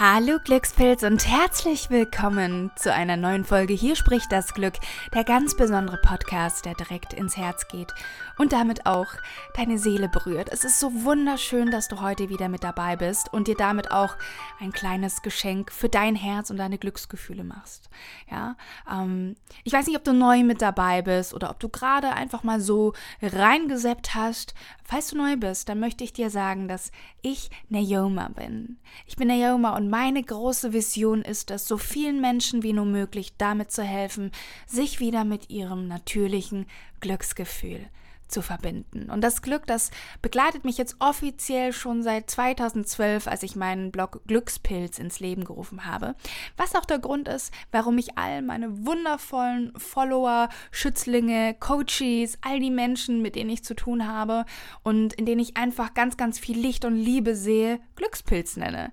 Hallo Glückspilz und herzlich willkommen zu einer neuen Folge. Hier spricht das Glück, der ganz besondere Podcast, der direkt ins Herz geht und damit auch deine Seele berührt. Es ist so wunderschön, dass du heute wieder mit dabei bist und dir damit auch ein kleines Geschenk für dein Herz und deine Glücksgefühle machst. Ja, ähm, ich weiß nicht, ob du neu mit dabei bist oder ob du gerade einfach mal so reingeseppt hast. Falls du neu bist, dann möchte ich dir sagen, dass ich Naoma bin. Ich bin Naoma und meine große Vision ist es, so vielen Menschen wie nur möglich damit zu helfen, sich wieder mit ihrem natürlichen Glücksgefühl zu verbinden. Und das Glück, das begleitet mich jetzt offiziell schon seit 2012, als ich meinen Blog Glückspilz ins Leben gerufen habe. Was auch der Grund ist, warum ich all meine wundervollen Follower, Schützlinge, Coaches, all die Menschen, mit denen ich zu tun habe und in denen ich einfach ganz, ganz viel Licht und Liebe sehe, Glückspilz nenne.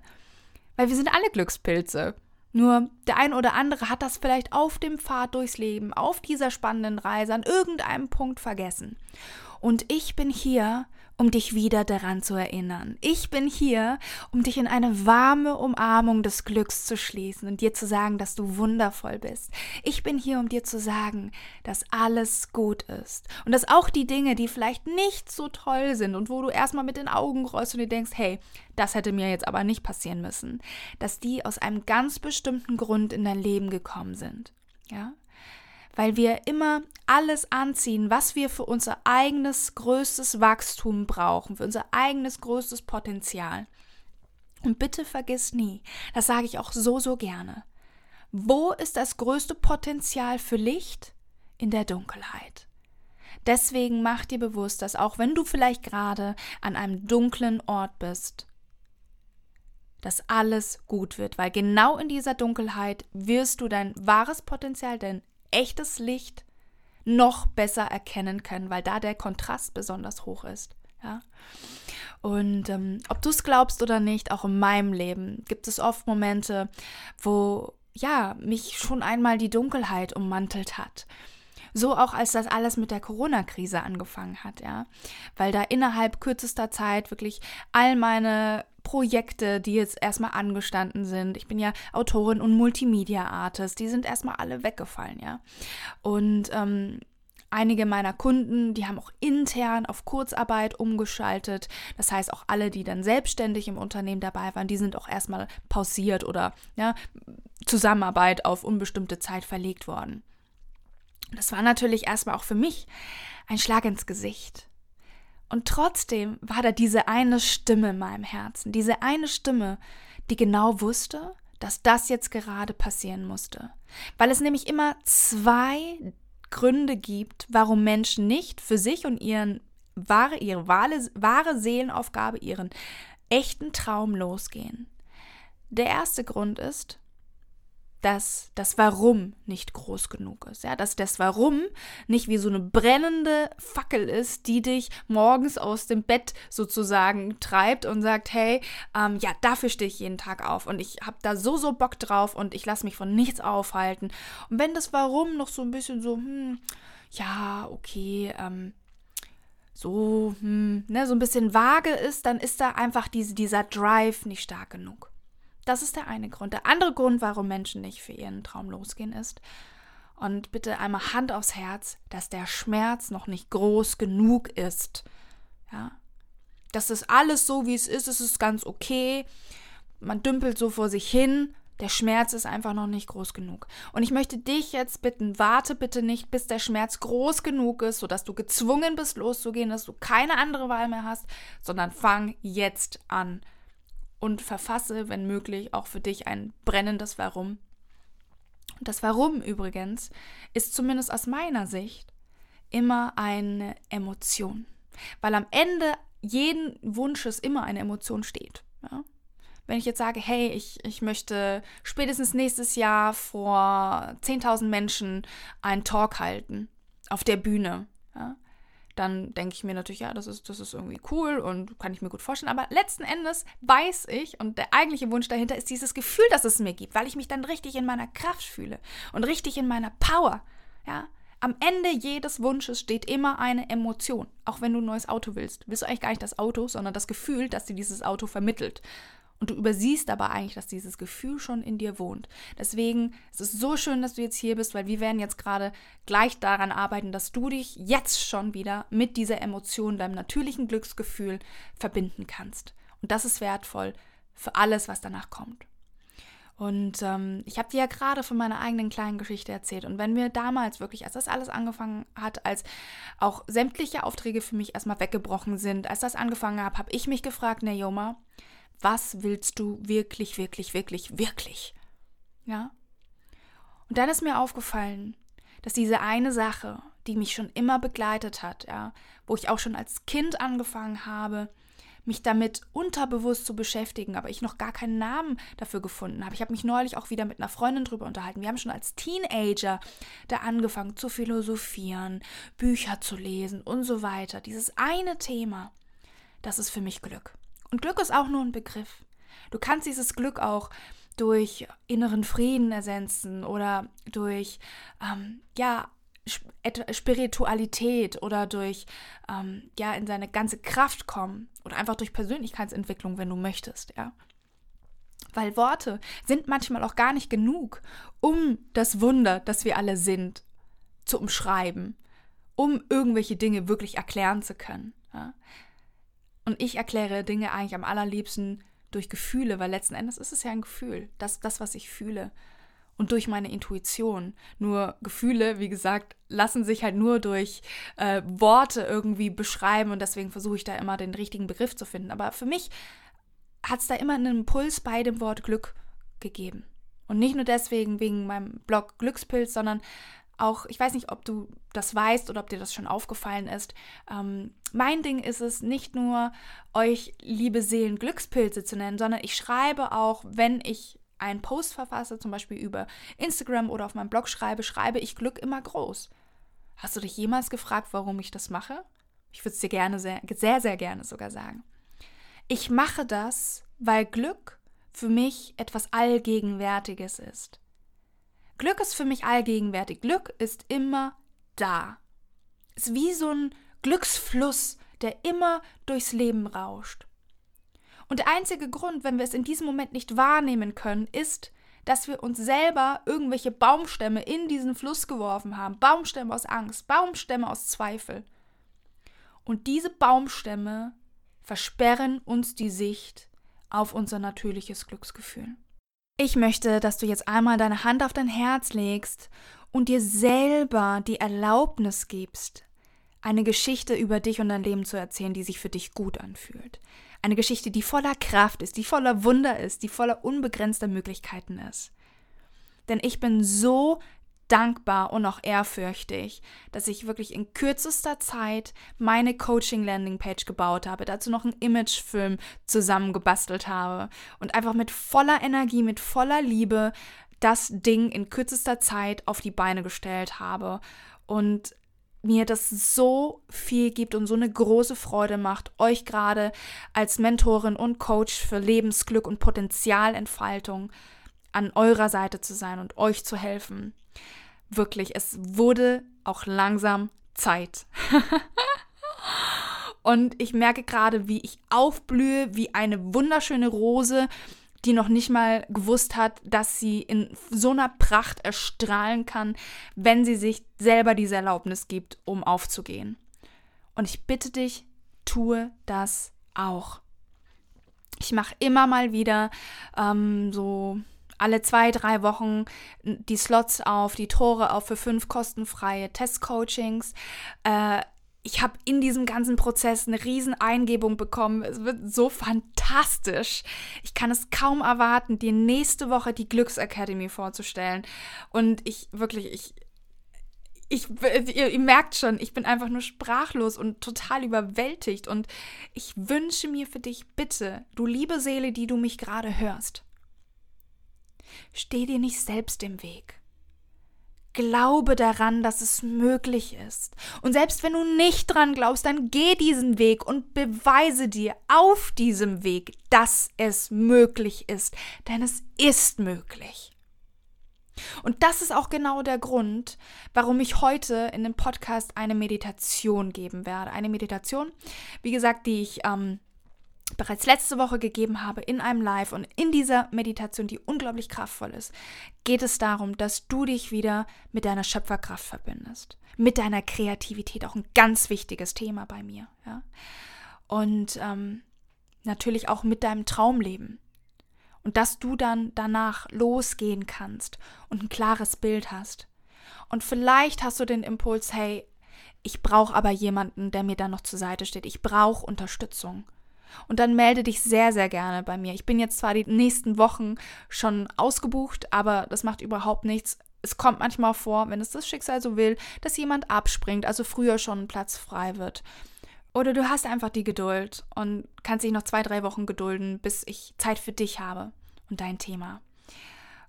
Weil wir sind alle Glückspilze. Nur der ein oder andere hat das vielleicht auf dem Pfad durchs Leben, auf dieser spannenden Reise an irgendeinem Punkt vergessen. Und ich bin hier, um dich wieder daran zu erinnern. Ich bin hier, um dich in eine warme Umarmung des Glücks zu schließen und dir zu sagen, dass du wundervoll bist. Ich bin hier, um dir zu sagen, dass alles gut ist und dass auch die Dinge, die vielleicht nicht so toll sind und wo du erstmal mit den Augen rollst und dir denkst, hey, das hätte mir jetzt aber nicht passieren müssen, dass die aus einem ganz bestimmten Grund in dein Leben gekommen sind. Ja? Weil wir immer alles anziehen, was wir für unser eigenes größtes Wachstum brauchen, für unser eigenes größtes Potenzial. Und bitte vergiss nie, das sage ich auch so, so gerne, wo ist das größte Potenzial für Licht? In der Dunkelheit. Deswegen mach dir bewusst, dass auch wenn du vielleicht gerade an einem dunklen Ort bist, dass alles gut wird, weil genau in dieser Dunkelheit wirst du dein wahres Potenzial, dein echtes Licht noch besser erkennen können, weil da der Kontrast besonders hoch ist. Ja? Und ähm, ob du es glaubst oder nicht, auch in meinem Leben gibt es oft Momente, wo ja mich schon einmal die Dunkelheit ummantelt hat. So auch als das alles mit der Corona-Krise angefangen hat, ja. Weil da innerhalb kürzester Zeit wirklich all meine Projekte, die jetzt erstmal angestanden sind. Ich bin ja Autorin und Multimedia-Artist, die sind erstmal alle weggefallen, ja. Und ähm, einige meiner Kunden, die haben auch intern auf Kurzarbeit umgeschaltet. Das heißt, auch alle, die dann selbstständig im Unternehmen dabei waren, die sind auch erstmal pausiert oder ja, Zusammenarbeit auf unbestimmte Zeit verlegt worden. Das war natürlich erstmal auch für mich ein Schlag ins Gesicht. Und trotzdem war da diese eine Stimme in meinem Herzen, diese eine Stimme, die genau wusste, dass das jetzt gerade passieren musste. Weil es nämlich immer zwei Gründe gibt, warum Menschen nicht für sich und ihren wahre, ihre wahre, wahre Seelenaufgabe, ihren echten Traum losgehen. Der erste Grund ist, dass das Warum nicht groß genug ist. Ja, dass das Warum nicht wie so eine brennende Fackel ist, die dich morgens aus dem Bett sozusagen treibt und sagt, hey, ähm, ja, dafür stehe ich jeden Tag auf und ich habe da so, so Bock drauf und ich lasse mich von nichts aufhalten. Und wenn das Warum noch so ein bisschen so, hm, ja, okay, ähm, so, hm, ne, so ein bisschen vage ist, dann ist da einfach diese, dieser Drive nicht stark genug. Das ist der eine Grund. Der andere Grund, warum Menschen nicht für ihren Traum losgehen, ist, und bitte einmal Hand aufs Herz, dass der Schmerz noch nicht groß genug ist. Ja. Das ist alles so, wie es ist. Es ist ganz okay. Man dümpelt so vor sich hin. Der Schmerz ist einfach noch nicht groß genug. Und ich möchte dich jetzt bitten, warte bitte nicht, bis der Schmerz groß genug ist, sodass du gezwungen bist, loszugehen, dass du keine andere Wahl mehr hast, sondern fang jetzt an und verfasse, wenn möglich, auch für dich ein brennendes Warum. das Warum übrigens ist zumindest aus meiner Sicht immer eine Emotion, weil am Ende jeden Wunsches immer eine Emotion steht. Ja? wenn ich jetzt sage, hey, ich, ich möchte spätestens nächstes Jahr vor 10.000 Menschen einen Talk halten auf der Bühne, ja, dann denke ich mir natürlich, ja, das ist, das ist irgendwie cool und kann ich mir gut vorstellen. Aber letzten Endes weiß ich, und der eigentliche Wunsch dahinter ist dieses Gefühl, das es mir gibt, weil ich mich dann richtig in meiner Kraft fühle und richtig in meiner Power. Ja, am Ende jedes Wunsches steht immer eine Emotion. Auch wenn du ein neues Auto willst, willst du eigentlich gar nicht das Auto, sondern das Gefühl, das dir dieses Auto vermittelt. Und du übersiehst aber eigentlich, dass dieses Gefühl schon in dir wohnt. Deswegen ist es so schön, dass du jetzt hier bist, weil wir werden jetzt gerade gleich daran arbeiten, dass du dich jetzt schon wieder mit dieser Emotion, deinem natürlichen Glücksgefühl verbinden kannst. Und das ist wertvoll für alles, was danach kommt. Und ähm, ich habe dir ja gerade von meiner eigenen kleinen Geschichte erzählt. Und wenn mir damals wirklich, als das alles angefangen hat, als auch sämtliche Aufträge für mich erstmal weggebrochen sind, als das angefangen habe, habe ich mich gefragt, Naoma, was willst du wirklich, wirklich, wirklich, wirklich? Ja? Und dann ist mir aufgefallen, dass diese eine Sache, die mich schon immer begleitet hat, ja, wo ich auch schon als Kind angefangen habe, mich damit unterbewusst zu beschäftigen, aber ich noch gar keinen Namen dafür gefunden habe. Ich habe mich neulich auch wieder mit einer Freundin drüber unterhalten. Wir haben schon als Teenager da angefangen zu philosophieren, Bücher zu lesen und so weiter. Dieses eine Thema, das ist für mich Glück. Und Glück ist auch nur ein Begriff. Du kannst dieses Glück auch durch inneren Frieden ersetzen oder durch ähm, ja Spiritualität oder durch ähm, ja in seine ganze Kraft kommen oder einfach durch Persönlichkeitsentwicklung, wenn du möchtest, ja. Weil Worte sind manchmal auch gar nicht genug, um das Wunder, das wir alle sind, zu umschreiben, um irgendwelche Dinge wirklich erklären zu können. Ja? Und ich erkläre Dinge eigentlich am allerliebsten durch Gefühle, weil letzten Endes ist es ja ein Gefühl, das, das was ich fühle. Und durch meine Intuition. Nur Gefühle, wie gesagt, lassen sich halt nur durch äh, Worte irgendwie beschreiben und deswegen versuche ich da immer den richtigen Begriff zu finden. Aber für mich hat es da immer einen Impuls bei dem Wort Glück gegeben. Und nicht nur deswegen wegen meinem Blog Glückspilz, sondern auch, ich weiß nicht, ob du das weißt oder ob dir das schon aufgefallen ist. Ähm, mein Ding ist es, nicht nur euch liebe Seelen Glückspilze zu nennen, sondern ich schreibe auch, wenn ich einen Post verfasse, zum Beispiel über Instagram oder auf meinem Blog schreibe, schreibe ich Glück immer groß. Hast du dich jemals gefragt, warum ich das mache? Ich würde es dir gerne, sehr, sehr, sehr gerne sogar sagen. Ich mache das, weil Glück für mich etwas Allgegenwärtiges ist. Glück ist für mich allgegenwärtig. Glück ist immer da. Ist wie so ein Glücksfluss, der immer durchs Leben rauscht. Und der einzige Grund, wenn wir es in diesem Moment nicht wahrnehmen können, ist, dass wir uns selber irgendwelche Baumstämme in diesen Fluss geworfen haben. Baumstämme aus Angst, Baumstämme aus Zweifel. Und diese Baumstämme versperren uns die Sicht auf unser natürliches Glücksgefühl. Ich möchte, dass du jetzt einmal deine Hand auf dein Herz legst und dir selber die Erlaubnis gibst, eine Geschichte über dich und dein Leben zu erzählen, die sich für dich gut anfühlt. Eine Geschichte, die voller Kraft ist, die voller Wunder ist, die voller unbegrenzter Möglichkeiten ist. Denn ich bin so dankbar und auch ehrfürchtig, dass ich wirklich in kürzester Zeit meine Coaching-Landing-Page gebaut habe, dazu noch einen Imagefilm zusammengebastelt habe und einfach mit voller Energie, mit voller Liebe das Ding in kürzester Zeit auf die Beine gestellt habe und mir das so viel gibt und so eine große Freude macht, euch gerade als Mentorin und Coach für Lebensglück und Potenzialentfaltung an eurer Seite zu sein und euch zu helfen wirklich, es wurde auch langsam Zeit. und ich merke gerade, wie ich aufblühe, wie eine wunderschöne Rose, die noch nicht mal gewusst hat, dass sie in so einer Pracht erstrahlen kann, wenn sie sich selber diese Erlaubnis gibt, um aufzugehen. Und ich bitte dich, tue das auch. Ich mache immer mal wieder ähm, so alle zwei, drei Wochen die Slots auf, die Tore auf für fünf kostenfreie Testcoachings. Äh, ich habe in diesem ganzen Prozess eine riesen Eingebung bekommen. Es wird so fantastisch. Ich kann es kaum erwarten, dir nächste Woche die Glücksacademy vorzustellen. Und ich wirklich, ich, ich, ihr, ihr, merkt schon, ich bin einfach nur sprachlos und total überwältigt. Und ich wünsche mir für dich bitte, du liebe Seele, die du mich gerade hörst, steh dir nicht selbst im Weg. Glaube daran, dass es möglich ist. Und selbst wenn du nicht dran glaubst, dann geh diesen Weg und beweise dir auf diesem Weg, dass es möglich ist. Denn es ist möglich. Und das ist auch genau der Grund, warum ich heute in dem Podcast eine Meditation geben werde. Eine Meditation, wie gesagt, die ich ähm, bereits letzte Woche gegeben habe in einem Live. Und in dieser Meditation, die unglaublich kraftvoll ist, geht es darum, dass du dich wieder mit deiner Schöpferkraft verbindest. Mit deiner Kreativität, auch ein ganz wichtiges Thema bei mir. Ja? Und ähm, natürlich auch mit deinem Traumleben. Und dass du dann danach losgehen kannst und ein klares Bild hast. Und vielleicht hast du den Impuls, hey, ich brauche aber jemanden, der mir dann noch zur Seite steht. Ich brauche Unterstützung. Und dann melde dich sehr, sehr gerne bei mir. Ich bin jetzt zwar die nächsten Wochen schon ausgebucht, aber das macht überhaupt nichts. Es kommt manchmal vor, wenn es das Schicksal so will, dass jemand abspringt, also früher schon ein Platz frei wird. Oder du hast einfach die Geduld und kannst dich noch zwei, drei Wochen gedulden, bis ich Zeit für dich habe und dein Thema.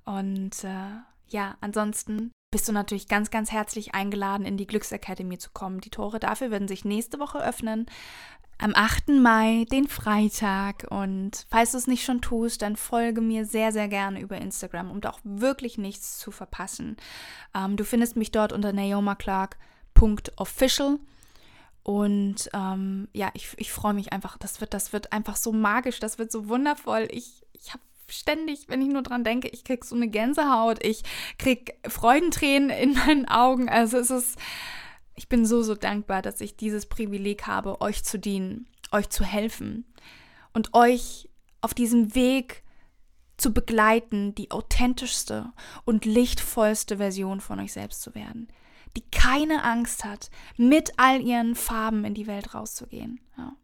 Und äh, ja, ansonsten bist du natürlich ganz, ganz herzlich eingeladen, in die Glücksakademie zu kommen. Die Tore dafür werden sich nächste Woche öffnen. Am 8. Mai, den Freitag. Und falls du es nicht schon tust, dann folge mir sehr, sehr gerne über Instagram, um auch wirklich nichts zu verpassen. Ähm, du findest mich dort unter naomaclark.official. Und ähm, ja, ich, ich freue mich einfach. Das wird, das wird einfach so magisch, das wird so wundervoll. Ich, ich habe ständig, wenn ich nur dran denke, ich krieg so eine Gänsehaut, ich krieg Freudentränen in meinen Augen. Also es ist, ich bin so, so dankbar, dass ich dieses Privileg habe, euch zu dienen, euch zu helfen und euch auf diesem Weg zu begleiten, die authentischste und lichtvollste Version von euch selbst zu werden die keine Angst hat, mit all ihren Farben in die Welt rauszugehen. Ja.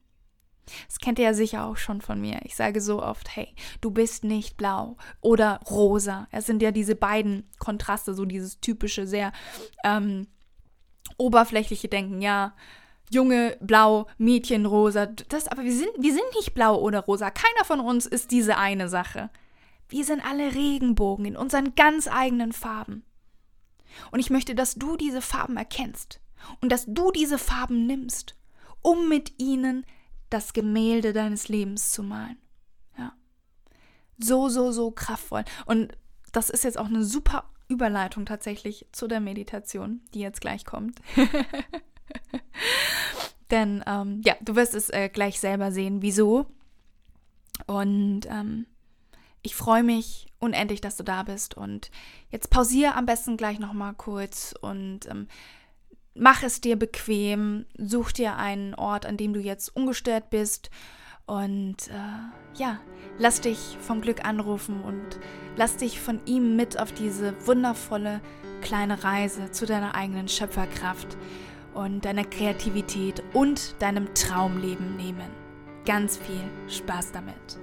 Das kennt ihr ja sicher auch schon von mir. Ich sage so oft, hey, du bist nicht blau oder rosa. Es sind ja diese beiden Kontraste, so dieses typische, sehr ähm, oberflächliche Denken. Ja, Junge blau, Mädchen rosa. Das, aber wir sind, wir sind nicht blau oder rosa. Keiner von uns ist diese eine Sache. Wir sind alle Regenbogen in unseren ganz eigenen Farben. Und ich möchte, dass du diese Farben erkennst und dass du diese Farben nimmst, um mit ihnen das Gemälde deines Lebens zu malen. Ja. So, so, so kraftvoll. Und das ist jetzt auch eine super Überleitung tatsächlich zu der Meditation, die jetzt gleich kommt. Denn ähm, ja, du wirst es äh, gleich selber sehen, wieso. Und ähm, ich freue mich unendlich, dass du da bist. Und jetzt pausiere am besten gleich nochmal kurz und ähm, mach es dir bequem. Such dir einen Ort, an dem du jetzt ungestört bist. Und äh, ja, lass dich vom Glück anrufen und lass dich von ihm mit auf diese wundervolle kleine Reise zu deiner eigenen Schöpferkraft und deiner Kreativität und deinem Traumleben nehmen. Ganz viel Spaß damit.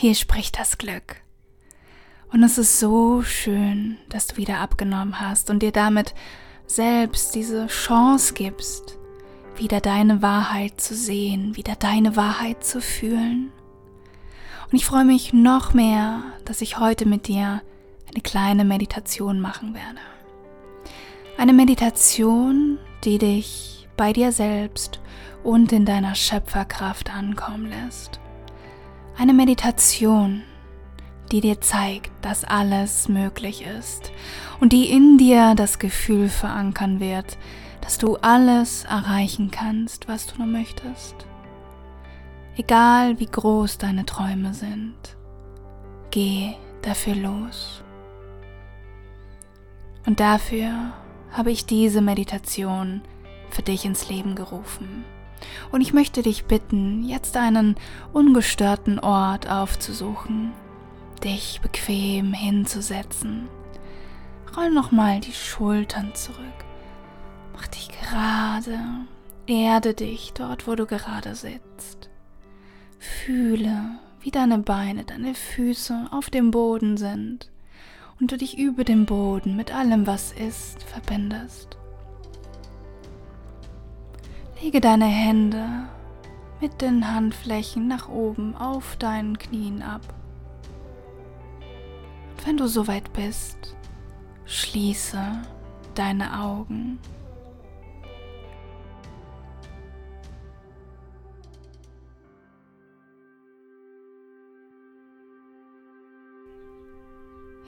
Hier spricht das Glück. Und es ist so schön, dass du wieder abgenommen hast und dir damit selbst diese Chance gibst, wieder deine Wahrheit zu sehen, wieder deine Wahrheit zu fühlen. Und ich freue mich noch mehr, dass ich heute mit dir eine kleine Meditation machen werde. Eine Meditation, die dich bei dir selbst und in deiner Schöpferkraft ankommen lässt. Eine Meditation, die dir zeigt, dass alles möglich ist und die in dir das Gefühl verankern wird, dass du alles erreichen kannst, was du nur möchtest. Egal wie groß deine Träume sind, geh dafür los. Und dafür habe ich diese Meditation für dich ins Leben gerufen. Und ich möchte dich bitten, jetzt einen ungestörten Ort aufzusuchen, dich bequem hinzusetzen. Roll nochmal die Schultern zurück. Mach dich gerade. Erde dich dort, wo du gerade sitzt. Fühle, wie deine Beine, deine Füße auf dem Boden sind und du dich über dem Boden mit allem, was ist, verbindest. Lege deine Hände mit den Handflächen nach oben auf deinen Knien ab. Und wenn du soweit bist, schließe deine Augen.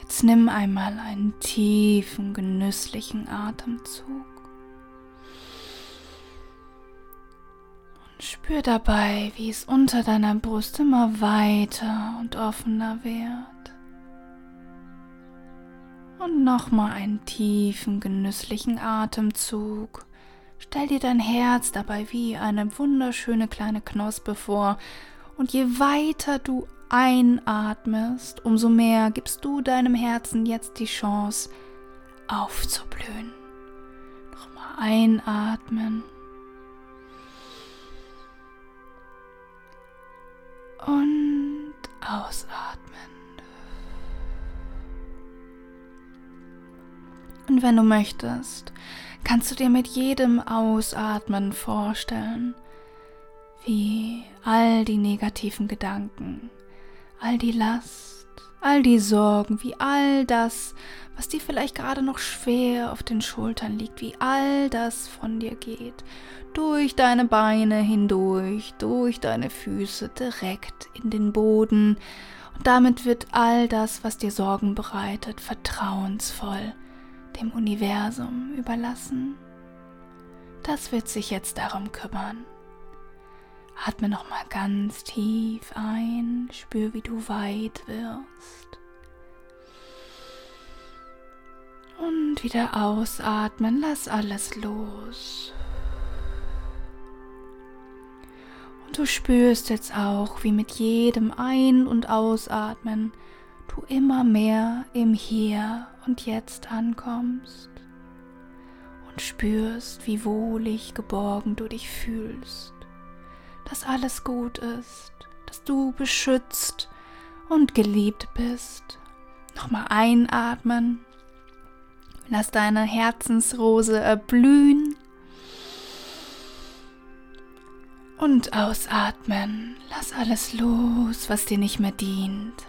Jetzt nimm einmal einen tiefen, genüsslichen Atemzug. Spür dabei, wie es unter deiner Brust immer weiter und offener wird. Und nochmal einen tiefen, genüsslichen Atemzug. Stell dir dein Herz dabei wie eine wunderschöne kleine Knospe vor. Und je weiter du einatmest, umso mehr gibst du deinem Herzen jetzt die Chance aufzublühen. Nochmal einatmen. Und ausatmen. Und wenn du möchtest, kannst du dir mit jedem Ausatmen vorstellen, wie all die negativen Gedanken all die Last, all die Sorgen, wie all das, was dir vielleicht gerade noch schwer auf den Schultern liegt, wie all das von dir geht, durch deine Beine hindurch, durch deine Füße direkt in den Boden. Und damit wird all das, was dir Sorgen bereitet, vertrauensvoll dem Universum überlassen. Das wird sich jetzt darum kümmern. Atme nochmal ganz tief ein, spür, wie du weit wirst. Und wieder ausatmen, lass alles los. Und du spürst jetzt auch, wie mit jedem Ein- und Ausatmen du immer mehr im Hier und Jetzt ankommst und spürst, wie wohlig geborgen du dich fühlst dass alles gut ist, dass du beschützt und geliebt bist. Nochmal einatmen. Lass deine Herzensrose erblühen. Und ausatmen. Lass alles los, was dir nicht mehr dient.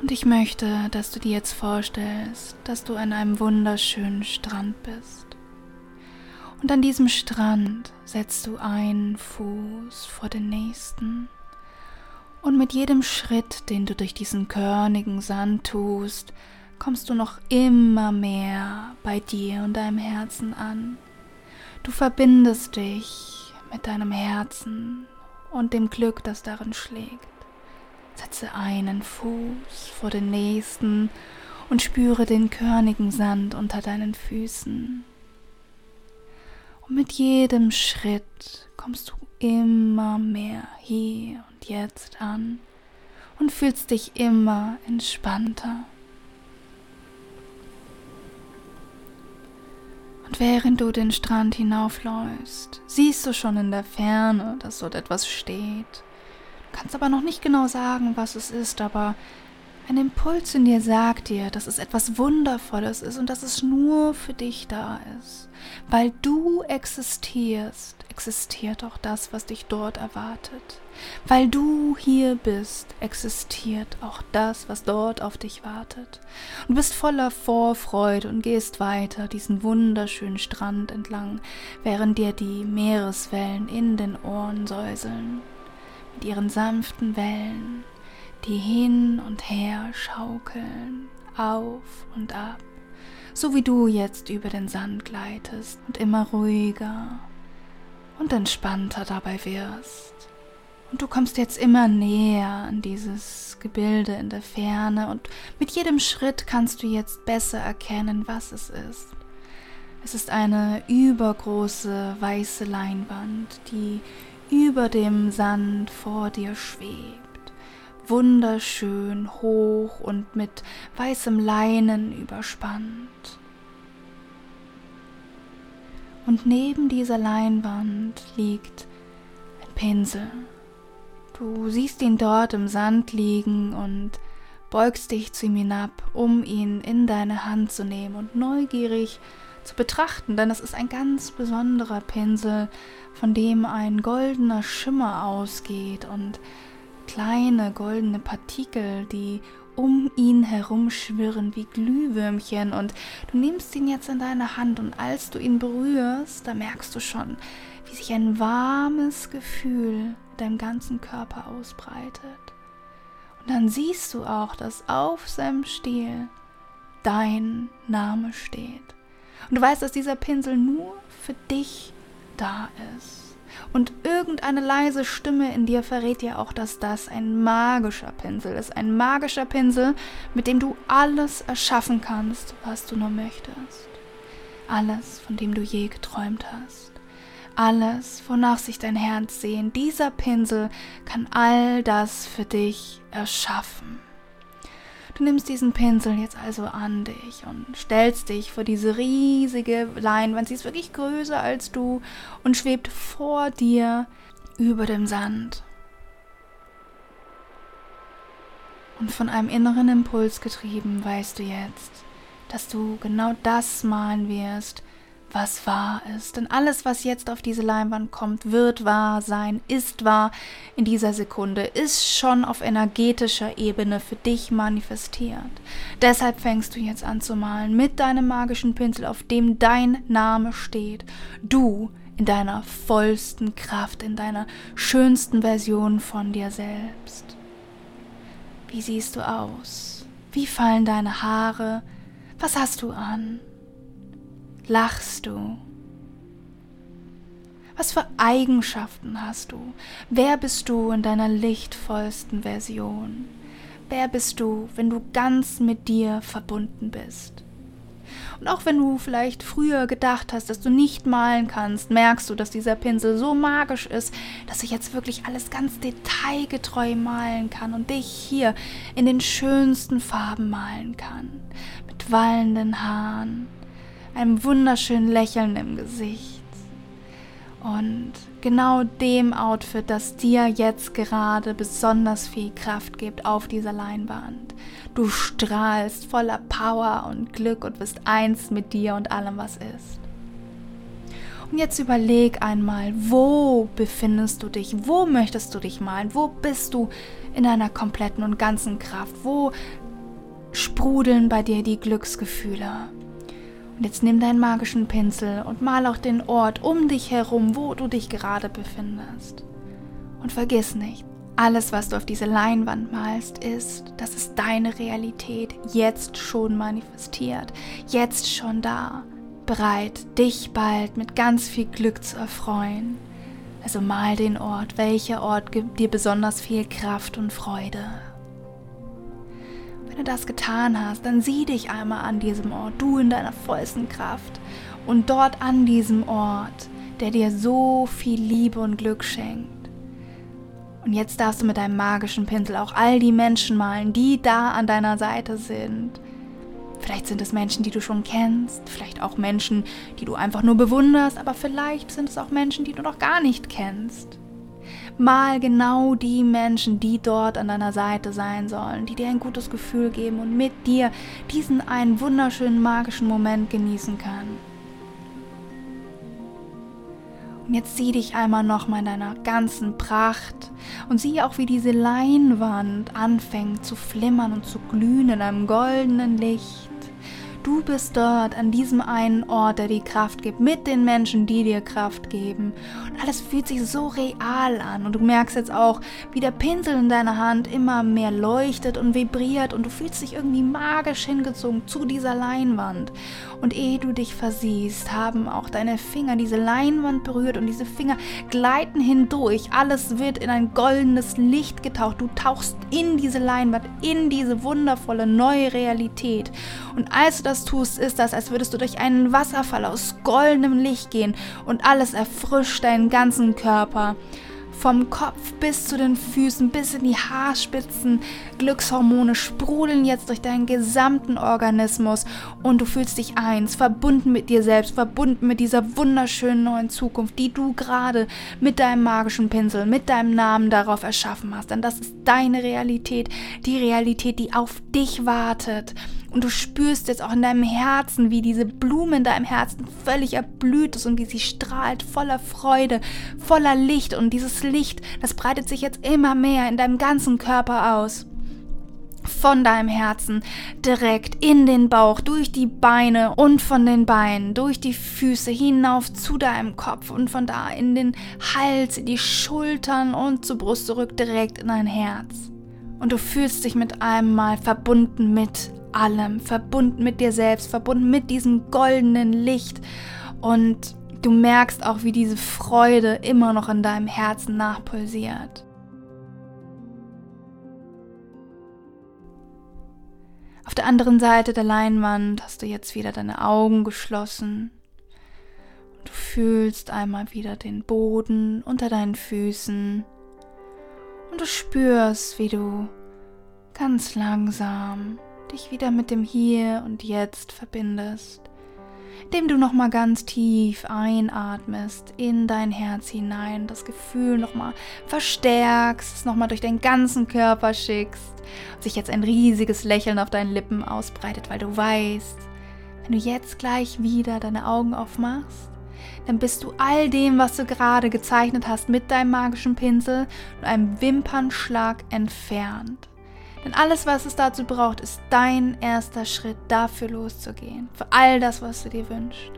Und ich möchte, dass du dir jetzt vorstellst, dass du an einem wunderschönen Strand bist. Und an diesem Strand setzt du einen Fuß vor den nächsten. Und mit jedem Schritt, den du durch diesen körnigen Sand tust, kommst du noch immer mehr bei dir und deinem Herzen an. Du verbindest dich mit deinem Herzen und dem Glück, das darin schlägt. Setze einen Fuß vor den nächsten und spüre den körnigen Sand unter deinen Füßen. Und mit jedem Schritt kommst du immer mehr hier und jetzt an und fühlst dich immer entspannter. Und während du den Strand hinaufläufst, siehst du schon in der Ferne, dass dort etwas steht. Du kannst aber noch nicht genau sagen, was es ist, aber ein Impuls in dir sagt dir, dass es etwas Wundervolles ist und dass es nur für dich da ist. Weil du existierst, existiert auch das, was dich dort erwartet. Weil du hier bist, existiert auch das, was dort auf dich wartet. Du bist voller Vorfreude und gehst weiter diesen wunderschönen Strand entlang, während dir die Meereswellen in den Ohren säuseln. Mit ihren sanften Wellen die hin und her schaukeln, auf und ab, so wie du jetzt über den Sand gleitest und immer ruhiger und entspannter dabei wirst. Und du kommst jetzt immer näher an dieses Gebilde in der Ferne und mit jedem Schritt kannst du jetzt besser erkennen, was es ist. Es ist eine übergroße weiße Leinwand, die über dem Sand vor dir schwebt wunderschön hoch und mit weißem Leinen überspannt. Und neben dieser Leinwand liegt ein Pinsel. Du siehst ihn dort im Sand liegen und beugst dich zu ihm hinab, um ihn in deine Hand zu nehmen und neugierig zu betrachten, denn es ist ein ganz besonderer Pinsel, von dem ein goldener Schimmer ausgeht und kleine goldene Partikel, die um ihn herumschwirren wie Glühwürmchen und du nimmst ihn jetzt in deine Hand und als du ihn berührst, da merkst du schon, wie sich ein warmes Gefühl deinem ganzen Körper ausbreitet. Und dann siehst du auch, dass auf seinem Stiel dein Name steht. Und du weißt, dass dieser Pinsel nur für dich da ist. Und irgendeine leise Stimme in dir verrät dir auch, dass das ein magischer Pinsel ist. Ein magischer Pinsel, mit dem du alles erschaffen kannst, was du nur möchtest. Alles, von dem du je geträumt hast. Alles, wonach sich dein Herz sehnt. Dieser Pinsel kann all das für dich erschaffen. Du nimmst diesen Pinsel jetzt also an dich und stellst dich vor diese riesige Leinwand. Sie ist wirklich größer als du und schwebt vor dir über dem Sand. Und von einem inneren Impuls getrieben weißt du jetzt, dass du genau das malen wirst, was wahr ist. Denn alles, was jetzt auf diese Leinwand kommt, wird wahr sein, ist wahr in dieser Sekunde, ist schon auf energetischer Ebene für dich manifestiert. Deshalb fängst du jetzt an zu malen mit deinem magischen Pinsel, auf dem dein Name steht. Du in deiner vollsten Kraft, in deiner schönsten Version von dir selbst. Wie siehst du aus? Wie fallen deine Haare? Was hast du an? Lachst du? Was für Eigenschaften hast du? Wer bist du in deiner lichtvollsten Version? Wer bist du, wenn du ganz mit dir verbunden bist? Und auch wenn du vielleicht früher gedacht hast, dass du nicht malen kannst, merkst du, dass dieser Pinsel so magisch ist, dass ich jetzt wirklich alles ganz detailgetreu malen kann und dich hier in den schönsten Farben malen kann. Mit wallenden Haaren, einem wunderschönen Lächeln im Gesicht und genau dem Outfit, das dir jetzt gerade besonders viel Kraft gibt auf dieser Leinwand. Du strahlst voller Power und Glück und bist eins mit dir und allem, was ist. Und jetzt überleg einmal, wo befindest du dich? Wo möchtest du dich malen? Wo bist du in deiner kompletten und ganzen Kraft? Wo sprudeln bei dir die Glücksgefühle? Und jetzt nimm deinen magischen Pinsel und mal auch den Ort um dich herum, wo du dich gerade befindest. Und vergiss nicht, alles, was du auf diese Leinwand malst, ist, das ist deine Realität jetzt schon manifestiert, jetzt schon da, bereit, dich bald mit ganz viel Glück zu erfreuen. Also mal den Ort, welcher Ort gibt dir besonders viel Kraft und Freude. Wenn du das getan hast, dann sieh dich einmal an diesem Ort, du in deiner vollsten Kraft. Und dort an diesem Ort, der dir so viel Liebe und Glück schenkt. Und jetzt darfst du mit deinem magischen Pinsel auch all die Menschen malen, die da an deiner Seite sind. Vielleicht sind es Menschen, die du schon kennst, vielleicht auch Menschen, die du einfach nur bewunderst, aber vielleicht sind es auch Menschen, die du noch gar nicht kennst. Mal genau die Menschen, die dort an deiner Seite sein sollen, die dir ein gutes Gefühl geben und mit dir diesen einen wunderschönen magischen Moment genießen kann. Und jetzt sieh dich einmal nochmal in deiner ganzen Pracht und sieh auch, wie diese Leinwand anfängt zu flimmern und zu glühen in einem goldenen Licht. Du bist dort an diesem einen Ort, der dir Kraft gibt, mit den Menschen, die dir Kraft geben. Und alles fühlt sich so real an. Und du merkst jetzt auch, wie der Pinsel in deiner Hand immer mehr leuchtet und vibriert. Und du fühlst dich irgendwie magisch hingezogen zu dieser Leinwand. Und ehe du dich versiehst, haben auch deine Finger diese Leinwand berührt und diese Finger gleiten hindurch. Alles wird in ein goldenes Licht getaucht. Du tauchst in diese Leinwand, in diese wundervolle neue Realität. Und als du das tust, ist das, als würdest du durch einen Wasserfall aus goldenem Licht gehen und alles erfrischt deinen ganzen Körper. Vom Kopf bis zu den Füßen, bis in die Haarspitzen. Glückshormone sprudeln jetzt durch deinen gesamten Organismus und du fühlst dich eins, verbunden mit dir selbst, verbunden mit dieser wunderschönen neuen Zukunft, die du gerade mit deinem magischen Pinsel, mit deinem Namen darauf erschaffen hast. Denn das ist deine Realität, die Realität, die auf dich wartet. Und du spürst jetzt auch in deinem Herzen, wie diese Blume in deinem Herzen völlig erblüht ist und wie sie strahlt, voller Freude, voller Licht. Und dieses Licht, das breitet sich jetzt immer mehr in deinem ganzen Körper aus von deinem Herzen direkt in den Bauch, durch die Beine und von den Beinen, durch die Füße hinauf zu deinem Kopf und von da in den Hals, in die Schultern und zur Brust zurück direkt in dein Herz. Und du fühlst dich mit einem Mal verbunden mit allem, verbunden mit dir selbst, verbunden mit diesem goldenen Licht. Und du merkst auch, wie diese Freude immer noch in deinem Herzen nachpulsiert. Auf der anderen Seite der Leinwand hast du jetzt wieder deine Augen geschlossen. Du fühlst einmal wieder den Boden unter deinen Füßen und du spürst, wie du ganz langsam dich wieder mit dem Hier und Jetzt verbindest, indem du nochmal ganz tief einatmest in dein Herz hinein, das Gefühl nochmal verstärkst, nochmal durch deinen ganzen Körper schickst und sich jetzt ein riesiges Lächeln auf deinen Lippen ausbreitet, weil du weißt, wenn du jetzt gleich wieder deine Augen aufmachst, dann bist du all dem, was du gerade gezeichnet hast, mit deinem magischen Pinsel und einem Wimpernschlag entfernt. Denn alles, was es dazu braucht, ist dein erster Schritt, dafür loszugehen. Für all das, was du dir wünschst.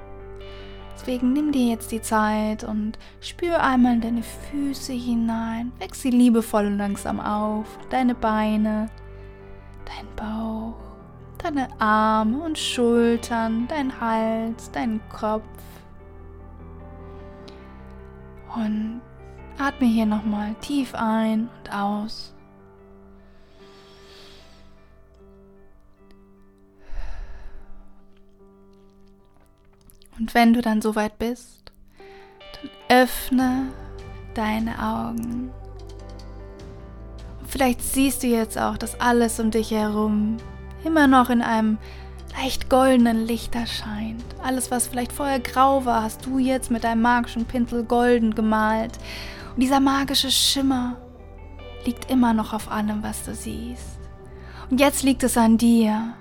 Deswegen nimm dir jetzt die Zeit und spür einmal in deine Füße hinein. Weck sie liebevoll und langsam auf. Deine Beine, dein Bauch, deine Arme und Schultern, dein Hals, dein Kopf. Und atme hier nochmal tief ein und aus. Und wenn du dann soweit bist, dann öffne deine Augen. Und vielleicht siehst du jetzt auch, dass alles um dich herum immer noch in einem leicht goldenen Licht erscheint. Alles, was vielleicht vorher grau war, hast du jetzt mit deinem magischen Pinsel golden gemalt. Und dieser magische Schimmer liegt immer noch auf allem, was du siehst. Und jetzt liegt es an dir,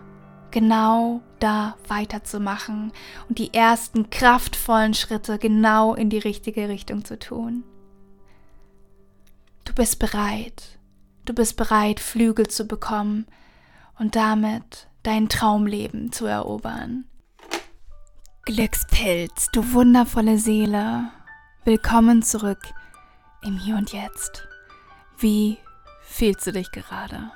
genau da weiterzumachen und die ersten kraftvollen Schritte genau in die richtige Richtung zu tun. Du bist bereit. Du bist bereit, Flügel zu bekommen und damit dein Traumleben zu erobern. Glückspilz, du wundervolle Seele, willkommen zurück im Hier und Jetzt. Wie fühlst du dich gerade?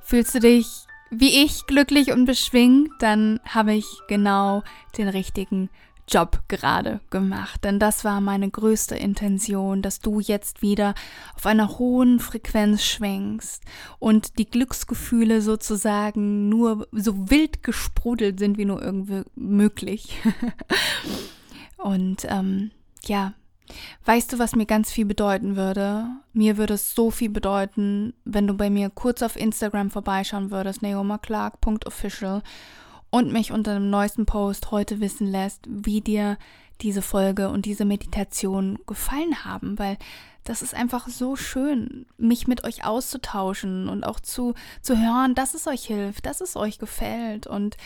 Fühlst du dich wie ich glücklich und beschwingt, dann habe ich genau den richtigen Job gerade gemacht. Denn das war meine größte Intention, dass du jetzt wieder auf einer hohen Frequenz schwenkst und die Glücksgefühle sozusagen nur so wild gesprudelt sind wie nur irgendwie möglich. und ähm, ja, Weißt du, was mir ganz viel bedeuten würde? Mir würde es so viel bedeuten, wenn du bei mir kurz auf Instagram vorbeischauen würdest, naomaclark.official und mich unter dem neuesten Post heute wissen lässt, wie dir diese Folge und diese Meditation gefallen haben, weil das ist einfach so schön, mich mit euch auszutauschen und auch zu, zu hören, dass es euch hilft, dass es euch gefällt. Und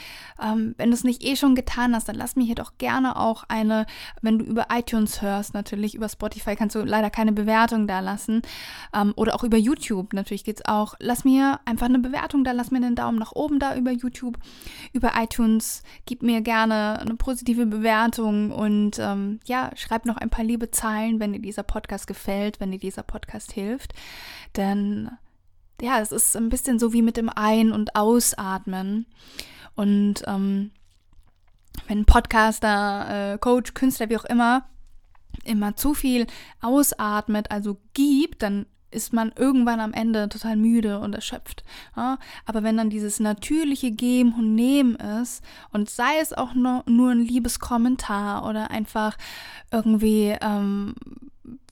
ähm, wenn du es nicht eh schon getan hast, dann lass mir hier doch gerne auch eine, wenn du über iTunes hörst, natürlich über Spotify kannst du leider keine Bewertung da lassen. Ähm, oder auch über YouTube, natürlich geht es auch. Lass mir einfach eine Bewertung da, lass mir einen Daumen nach oben da über YouTube, über iTunes. Gib mir gerne eine positive Bewertung und ähm, ja, schreib noch ein paar liebe Zeilen, wenn dir dieser Podcast gefällt gefällt, wenn dir dieser Podcast hilft. Denn ja, es ist ein bisschen so wie mit dem Ein- und Ausatmen. Und ähm, wenn Podcaster, äh, Coach, Künstler, wie auch immer, immer zu viel ausatmet, also gibt, dann ist man irgendwann am Ende total müde und erschöpft. Ja? Aber wenn dann dieses natürliche Geben und Nehmen ist und sei es auch nur, nur ein liebes Kommentar oder einfach irgendwie ähm,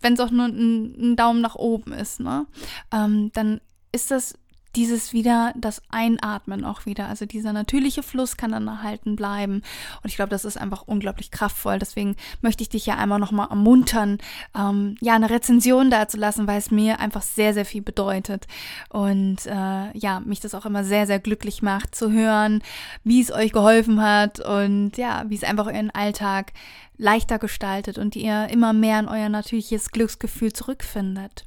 wenn es auch nur ein, ein, Daumen nach oben ist, ne? Ähm, dann ist das dieses wieder, das Einatmen auch wieder. Also dieser natürliche Fluss kann dann erhalten bleiben. Und ich glaube, das ist einfach unglaublich kraftvoll. Deswegen möchte ich dich ja einmal nochmal ermuntern, ähm, ja, eine Rezension da zu lassen, weil es mir einfach sehr, sehr viel bedeutet. Und äh, ja, mich das auch immer sehr, sehr glücklich macht zu hören, wie es euch geholfen hat und ja, wie es einfach euren Alltag leichter gestaltet und ihr immer mehr in euer natürliches Glücksgefühl zurückfindet.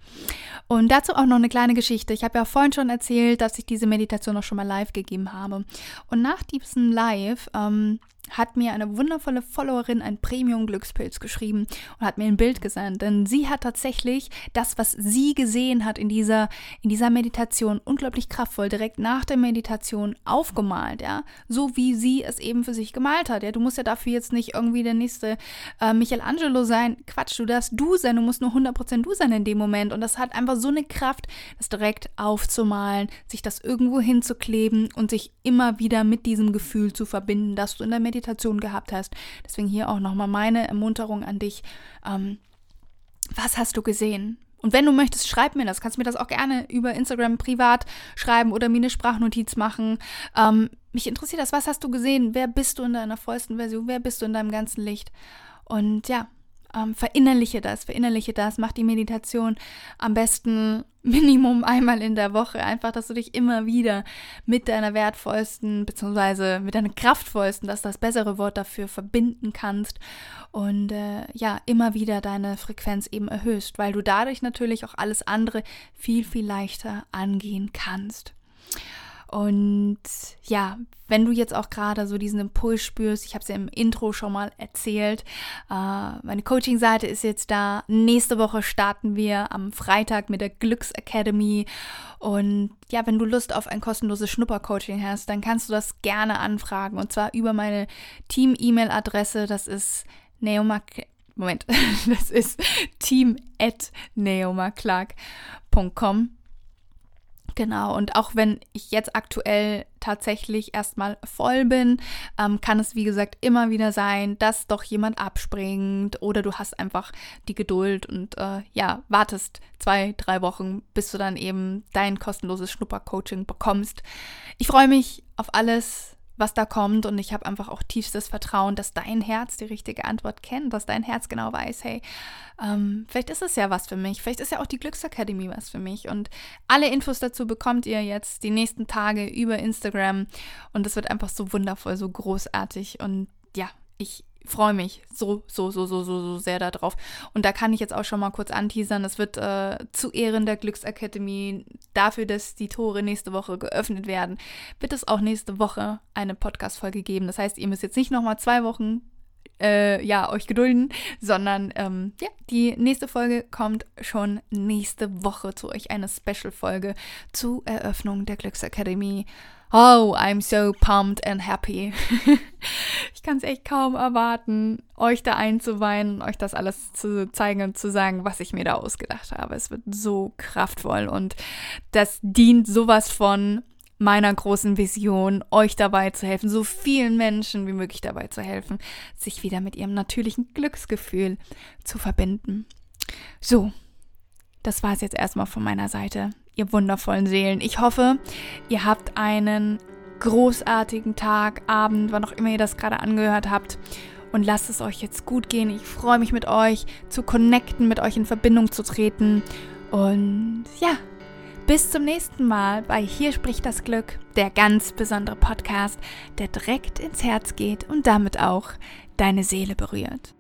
Und dazu auch noch eine kleine Geschichte. Ich habe ja vorhin schon erzählt, dass ich diese Meditation auch schon mal live gegeben habe. Und nach diesem Live ähm, hat mir eine wundervolle Followerin ein Premium-Glückspilz geschrieben und hat mir ein Bild gesandt. Denn sie hat tatsächlich das, was sie gesehen hat in dieser, in dieser Meditation, unglaublich kraftvoll direkt nach der Meditation aufgemalt, ja. So wie sie es eben für sich gemalt hat. Ja, du musst ja dafür jetzt nicht irgendwie der nächste äh, Michelangelo sein. Quatsch, du darfst du sein, du musst nur 100% du sein in dem Moment. Und das hat einfach so eine Kraft, das direkt aufzumalen, sich das irgendwo hinzukleben und sich immer wieder mit diesem Gefühl zu verbinden, dass du in der Meditation Meditation gehabt hast. Deswegen hier auch nochmal meine Ermunterung an dich. Ähm, was hast du gesehen? Und wenn du möchtest, schreib mir das. Kannst mir das auch gerne über Instagram privat schreiben oder mir eine Sprachnotiz machen. Ähm, mich interessiert das. Was hast du gesehen? Wer bist du in deiner vollsten Version? Wer bist du in deinem ganzen Licht? Und ja, ähm, verinnerliche das, verinnerliche das, mach die Meditation am besten Minimum einmal in der Woche. Einfach, dass du dich immer wieder mit deiner wertvollsten, beziehungsweise mit deiner kraftvollsten, das ist das bessere Wort dafür, verbinden kannst und äh, ja, immer wieder deine Frequenz eben erhöhst, weil du dadurch natürlich auch alles andere viel, viel leichter angehen kannst. Und ja, wenn du jetzt auch gerade so diesen Impuls spürst, ich habe es ja im Intro schon mal erzählt, äh, meine Coaching-Seite ist jetzt da. Nächste Woche starten wir am Freitag mit der Glücks Academy. Und ja, wenn du Lust auf ein kostenloses Schnupper-Coaching hast, dann kannst du das gerne anfragen. Und zwar über meine Team-E-Mail-Adresse. Das ist neomac Moment, das ist team at neomaclark.com. Genau, und auch wenn ich jetzt aktuell tatsächlich erstmal voll bin, ähm, kann es wie gesagt immer wieder sein, dass doch jemand abspringt oder du hast einfach die Geduld und äh, ja, wartest zwei, drei Wochen, bis du dann eben dein kostenloses Schnuppercoaching bekommst. Ich freue mich auf alles, was da kommt. Und ich habe einfach auch tiefstes Vertrauen, dass dein Herz die richtige Antwort kennt, dass dein Herz genau weiß, hey, ähm, vielleicht ist es ja was für mich, vielleicht ist ja auch die Glücksakademie was für mich. Und alle Infos dazu bekommt ihr jetzt die nächsten Tage über Instagram. Und es wird einfach so wundervoll, so großartig. Und ja, ich freue mich so, so, so, so, so, so sehr darauf. Und da kann ich jetzt auch schon mal kurz anteasern. Es wird äh, zu Ehren der Glücksakademie, dafür, dass die Tore nächste Woche geöffnet werden, wird es auch nächste Woche eine Podcast-Folge geben. Das heißt, ihr müsst jetzt nicht nochmal zwei Wochen äh, ja, euch gedulden, sondern ähm, ja, die nächste Folge kommt schon nächste Woche zu euch. Eine Special-Folge zur Eröffnung der Glücksakademie. Oh, I'm so pumped and happy. ich kann es echt kaum erwarten, euch da einzuweinen, euch das alles zu zeigen und zu sagen, was ich mir da ausgedacht habe. Es wird so kraftvoll und das dient sowas von meiner großen Vision, euch dabei zu helfen, so vielen Menschen wie möglich dabei zu helfen, sich wieder mit ihrem natürlichen Glücksgefühl zu verbinden. So, das war es jetzt erstmal von meiner Seite ihr wundervollen Seelen. Ich hoffe, ihr habt einen großartigen Tag, Abend, wann auch immer ihr das gerade angehört habt. Und lasst es euch jetzt gut gehen. Ich freue mich mit euch zu connecten, mit euch in Verbindung zu treten. Und ja, bis zum nächsten Mal bei Hier spricht das Glück, der ganz besondere Podcast, der direkt ins Herz geht und damit auch deine Seele berührt.